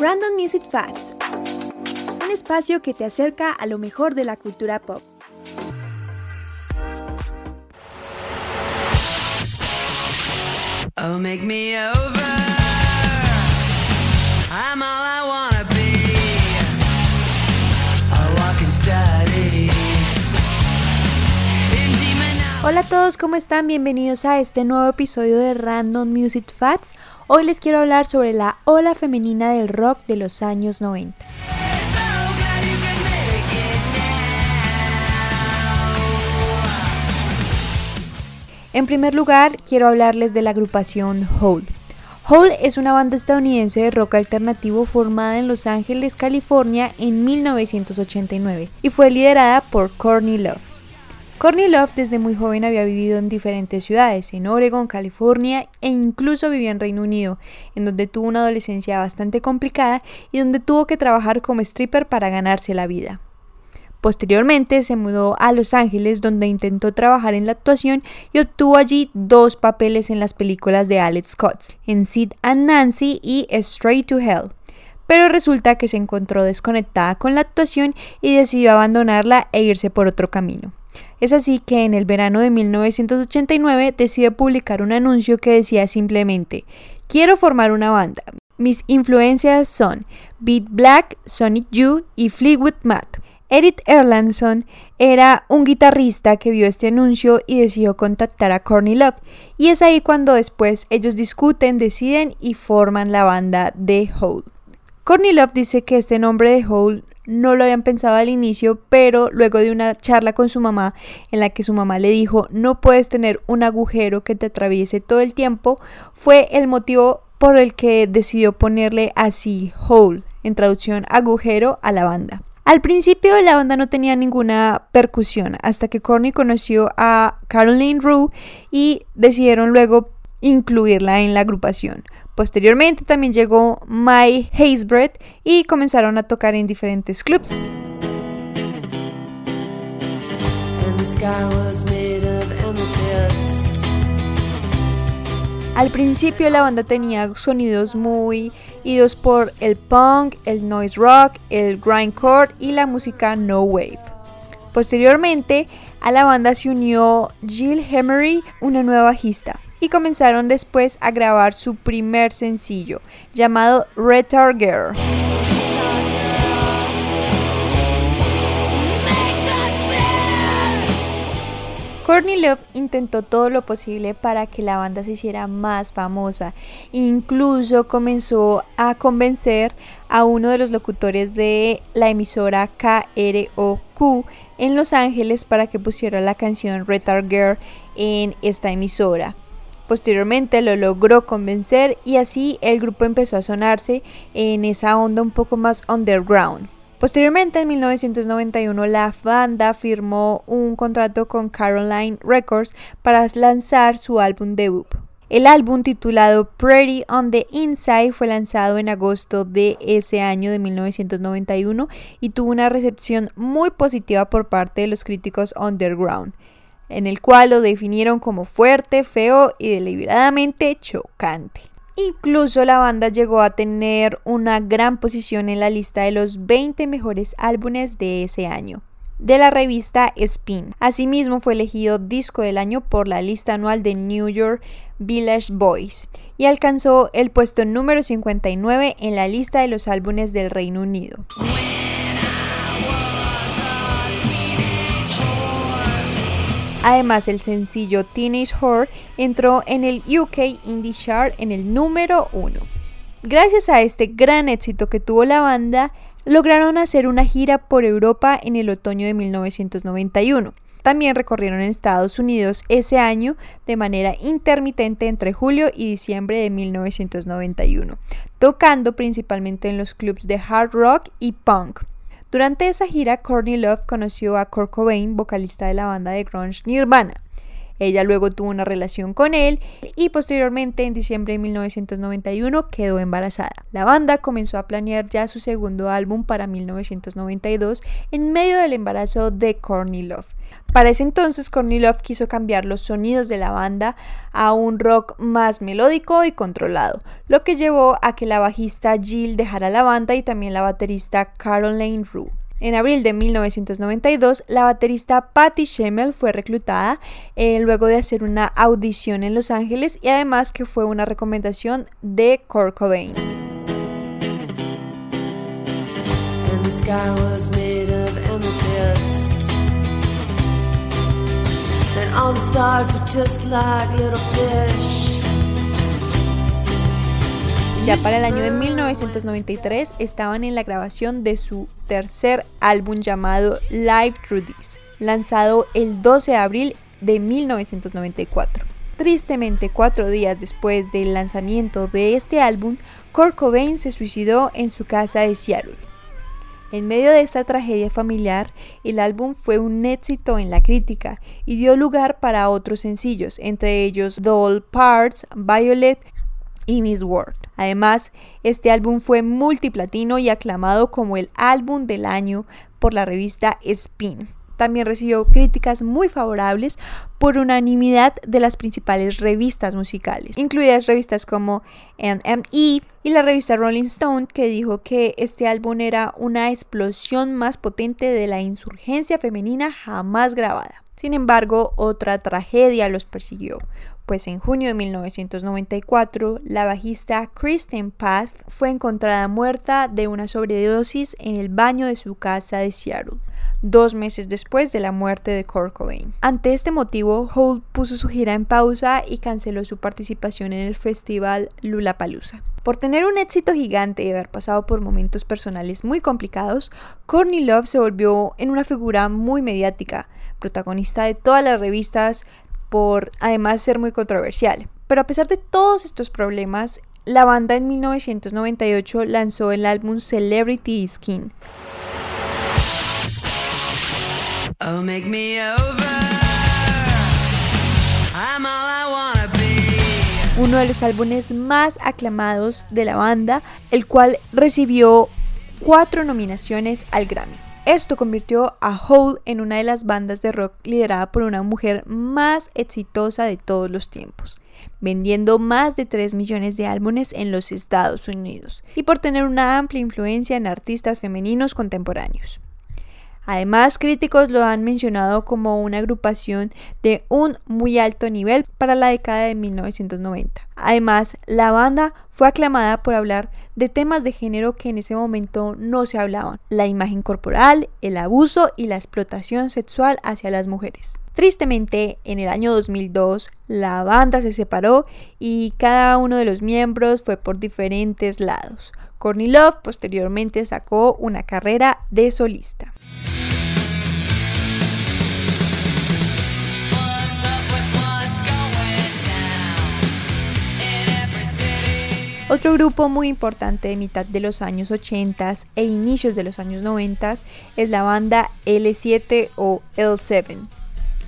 Random Music Facts. Un espacio que te acerca a lo mejor de la cultura pop. Oh. Hola a todos, ¿cómo están? Bienvenidos a este nuevo episodio de Random Music Facts. Hoy les quiero hablar sobre la ola femenina del rock de los años 90. So glad you could make it now. En primer lugar, quiero hablarles de la agrupación Hole. Hole es una banda estadounidense de rock alternativo formada en Los Ángeles, California en 1989 y fue liderada por Courtney Love. Courtney Love desde muy joven había vivido en diferentes ciudades, en Oregon, California e incluso vivió en Reino Unido, en donde tuvo una adolescencia bastante complicada y donde tuvo que trabajar como stripper para ganarse la vida. Posteriormente se mudó a Los Ángeles donde intentó trabajar en la actuación y obtuvo allí dos papeles en las películas de Alex Scott, en Sid and Nancy y Straight to Hell. Pero resulta que se encontró desconectada con la actuación y decidió abandonarla e irse por otro camino. Es así que en el verano de 1989 decide publicar un anuncio que decía simplemente, quiero formar una banda. Mis influencias son Beat Black, Sonic Youth y Fleetwood Mac. Eric Erlandson era un guitarrista que vio este anuncio y decidió contactar a Courtney Love. Y es ahí cuando después ellos discuten, deciden y forman la banda The Hole. Courtney Love dice que este nombre de Hole no lo habían pensado al inicio, pero luego de una charla con su mamá en la que su mamá le dijo no puedes tener un agujero que te atraviese todo el tiempo, fue el motivo por el que decidió ponerle así hole, en traducción agujero, a la banda. Al principio la banda no tenía ninguna percusión hasta que Courtney conoció a Caroline Rue y decidieron luego incluirla en la agrupación. Posteriormente también llegó My Hazebrett y comenzaron a tocar en diferentes clubs. Al principio la banda tenía sonidos muy idos por el punk, el noise rock, el grindcore y la música no wave. Posteriormente a la banda se unió Jill Emery, una nueva bajista, y comenzaron después a grabar su primer sencillo llamado Retard Girl. Courtney Love intentó todo lo posible para que la banda se hiciera más famosa. Incluso comenzó a convencer a uno de los locutores de la emisora KROQ en Los Ángeles para que pusiera la canción Retard Girl en esta emisora. Posteriormente lo logró convencer y así el grupo empezó a sonarse en esa onda un poco más underground. Posteriormente, en 1991, la banda firmó un contrato con Caroline Records para lanzar su álbum debut. El álbum titulado Pretty on the Inside fue lanzado en agosto de ese año de 1991 y tuvo una recepción muy positiva por parte de los críticos underground, en el cual lo definieron como fuerte, feo y deliberadamente chocante. Incluso la banda llegó a tener una gran posición en la lista de los 20 mejores álbumes de ese año de la revista Spin. Asimismo fue elegido disco del año por la lista anual de New York Village Boys y alcanzó el puesto número 59 en la lista de los álbumes del Reino Unido. Además, el sencillo Teenage Whore entró en el UK Indie Chart en el número 1. Gracias a este gran éxito que tuvo la banda, lograron hacer una gira por Europa en el otoño de 1991. También recorrieron Estados Unidos ese año de manera intermitente entre julio y diciembre de 1991, tocando principalmente en los clubs de hard rock y punk. Durante esa gira, Courtney Love conoció a Kurt Cobain, vocalista de la banda de grunge Nirvana. Ella luego tuvo una relación con él y posteriormente en diciembre de 1991 quedó embarazada. La banda comenzó a planear ya su segundo álbum para 1992 en medio del embarazo de Courtney Love. Para ese entonces Courtney Love quiso cambiar los sonidos de la banda a un rock más melódico y controlado, lo que llevó a que la bajista Jill dejara la banda y también la baterista Caroline Rue. En abril de 1992, la baterista Patty Schemmel fue reclutada eh, luego de hacer una audición en Los Ángeles y además que fue una recomendación de Kurt Cobain. Ya para el año de 1993 estaban en la grabación de su tercer álbum llamado Live Through This, lanzado el 12 de abril de 1994. Tristemente, cuatro días después del lanzamiento de este álbum, Kurt Cobain se suicidó en su casa de Seattle. En medio de esta tragedia familiar, el álbum fue un éxito en la crítica y dio lugar para otros sencillos, entre ellos Doll Parts, Violet y Miss World. Además, este álbum fue multiplatino y aclamado como el álbum del año por la revista Spin. También recibió críticas muy favorables por unanimidad de las principales revistas musicales, incluidas revistas como NME y la revista Rolling Stone, que dijo que este álbum era una explosión más potente de la insurgencia femenina jamás grabada. Sin embargo, otra tragedia los persiguió, pues en junio de 1994 la bajista Kristen Path fue encontrada muerta de una sobredosis en el baño de su casa de Seattle, dos meses después de la muerte de Kurt Cobain. Ante este motivo, Hole puso su gira en pausa y canceló su participación en el festival Lollapalooza. Por tener un éxito gigante y haber pasado por momentos personales muy complicados, Courtney Love se volvió en una figura muy mediática, protagonista de todas las revistas, por además ser muy controversial. Pero a pesar de todos estos problemas, la banda en 1998 lanzó el álbum Celebrity Skin. Oh, make me over. Uno de los álbumes más aclamados de la banda, el cual recibió cuatro nominaciones al Grammy. Esto convirtió a Hole en una de las bandas de rock liderada por una mujer más exitosa de todos los tiempos, vendiendo más de 3 millones de álbumes en los Estados Unidos y por tener una amplia influencia en artistas femeninos contemporáneos. Además, críticos lo han mencionado como una agrupación de un muy alto nivel para la década de 1990. Además, la banda fue aclamada por hablar de temas de género que en ese momento no se hablaban, la imagen corporal, el abuso y la explotación sexual hacia las mujeres. Tristemente, en el año 2002, la banda se separó y cada uno de los miembros fue por diferentes lados. Courtney Love posteriormente sacó una carrera de solista. Otro grupo muy importante de mitad de los años 80 e inicios de los años 90 es la banda L7 o L7.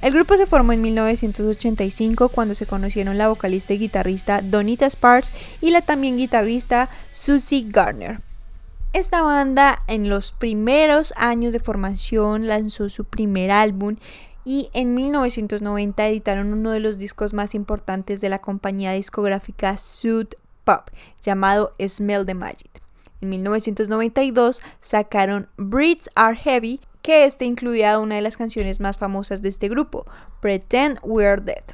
El grupo se formó en 1985 cuando se conocieron la vocalista y guitarrista Donita Sparks y la también guitarrista Susie Garner. Esta banda en los primeros años de formación lanzó su primer álbum y en 1990 editaron uno de los discos más importantes de la compañía discográfica Sud Pop llamado Smell the Magic. En 1992 sacaron Breeds Are Heavy, que este incluía una de las canciones más famosas de este grupo, Pretend We're Dead.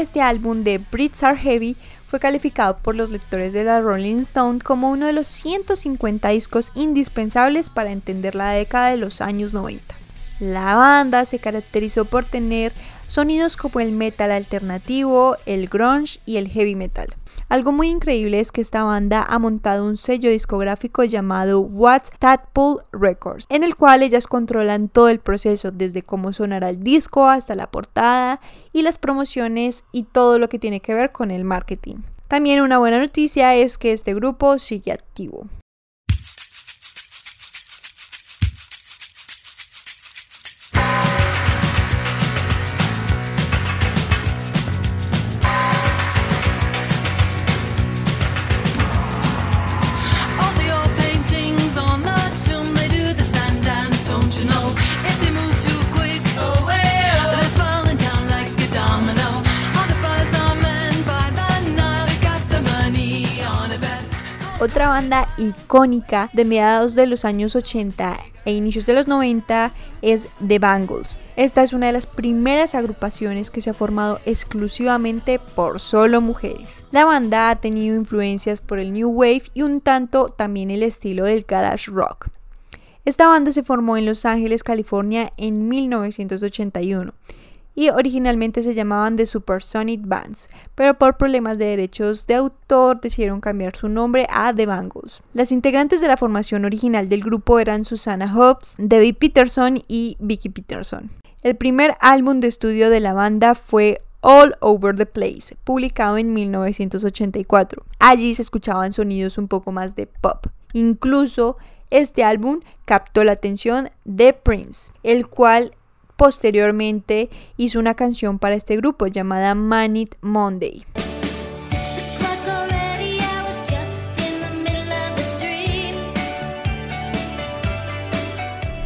Este álbum de Breeds Are Heavy fue calificado por los lectores de la Rolling Stone como uno de los 150 discos indispensables para entender la década de los años 90. La banda se caracterizó por tener sonidos como el metal alternativo, el grunge y el heavy metal. Algo muy increíble es que esta banda ha montado un sello discográfico llamado What's Tadpole Records, en el cual ellas controlan todo el proceso, desde cómo sonará el disco hasta la portada y las promociones y todo lo que tiene que ver con el marketing. También una buena noticia es que este grupo sigue activo. Banda icónica de mediados de los años 80 e inicios de los 90 es The Bangles. Esta es una de las primeras agrupaciones que se ha formado exclusivamente por solo mujeres. La banda ha tenido influencias por el New Wave y un tanto también el estilo del garage rock. Esta banda se formó en Los Ángeles, California en 1981 y originalmente se llamaban The Supersonic Bands, pero por problemas de derechos de autor decidieron cambiar su nombre a The Bangles. Las integrantes de la formación original del grupo eran Susana Hobbs, Debbie Peterson y Vicky Peterson. El primer álbum de estudio de la banda fue All Over the Place, publicado en 1984. Allí se escuchaban sonidos un poco más de pop. Incluso este álbum captó la atención de Prince, el cual posteriormente hizo una canción para este grupo llamada Man It Monday.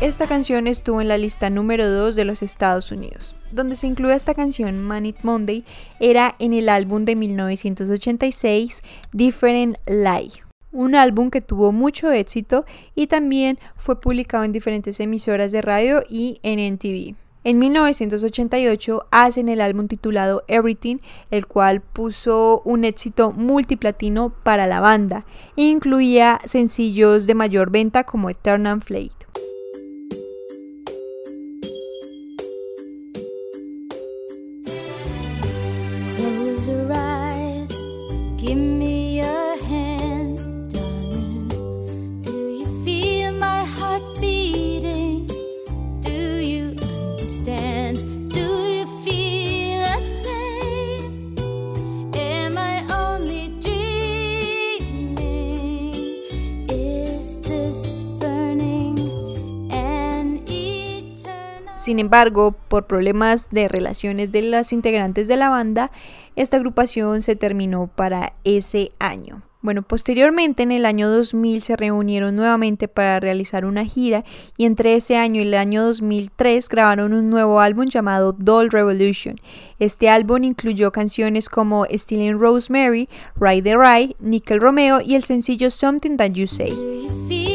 Esta canción estuvo en la lista número 2 de los Estados Unidos. Donde se incluye esta canción, Man It Monday, era en el álbum de 1986 Different Lie. Un álbum que tuvo mucho éxito y también fue publicado en diferentes emisoras de radio y en NTV. En 1988 hacen el álbum titulado Everything, el cual puso un éxito multiplatino para la banda incluía sencillos de mayor venta como Eternal Flame. Sin embargo, por problemas de relaciones de las integrantes de la banda, esta agrupación se terminó para ese año. Bueno, posteriormente en el año 2000 se reunieron nuevamente para realizar una gira y entre ese año y el año 2003 grabaron un nuevo álbum llamado Doll Revolution. Este álbum incluyó canciones como Stealing Rosemary, Ride the Ride, Nickel Romeo y el sencillo Something That You Say.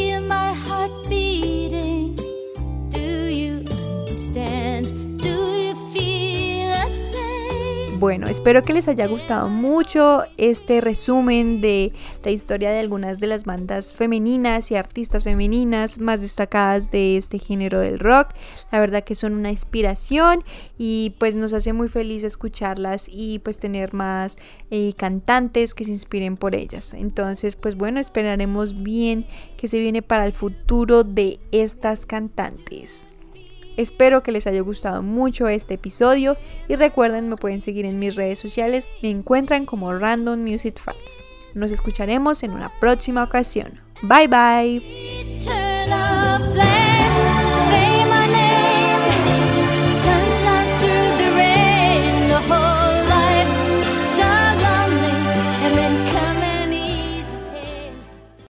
Bueno, espero que les haya gustado mucho este resumen de la historia de algunas de las bandas femeninas y artistas femeninas más destacadas de este género del rock. La verdad que son una inspiración y pues nos hace muy feliz escucharlas y pues tener más eh, cantantes que se inspiren por ellas. Entonces pues bueno, esperaremos bien que se viene para el futuro de estas cantantes. Espero que les haya gustado mucho este episodio y recuerden me pueden seguir en mis redes sociales, me encuentran como Random Music Facts. Nos escucharemos en una próxima ocasión. Bye bye.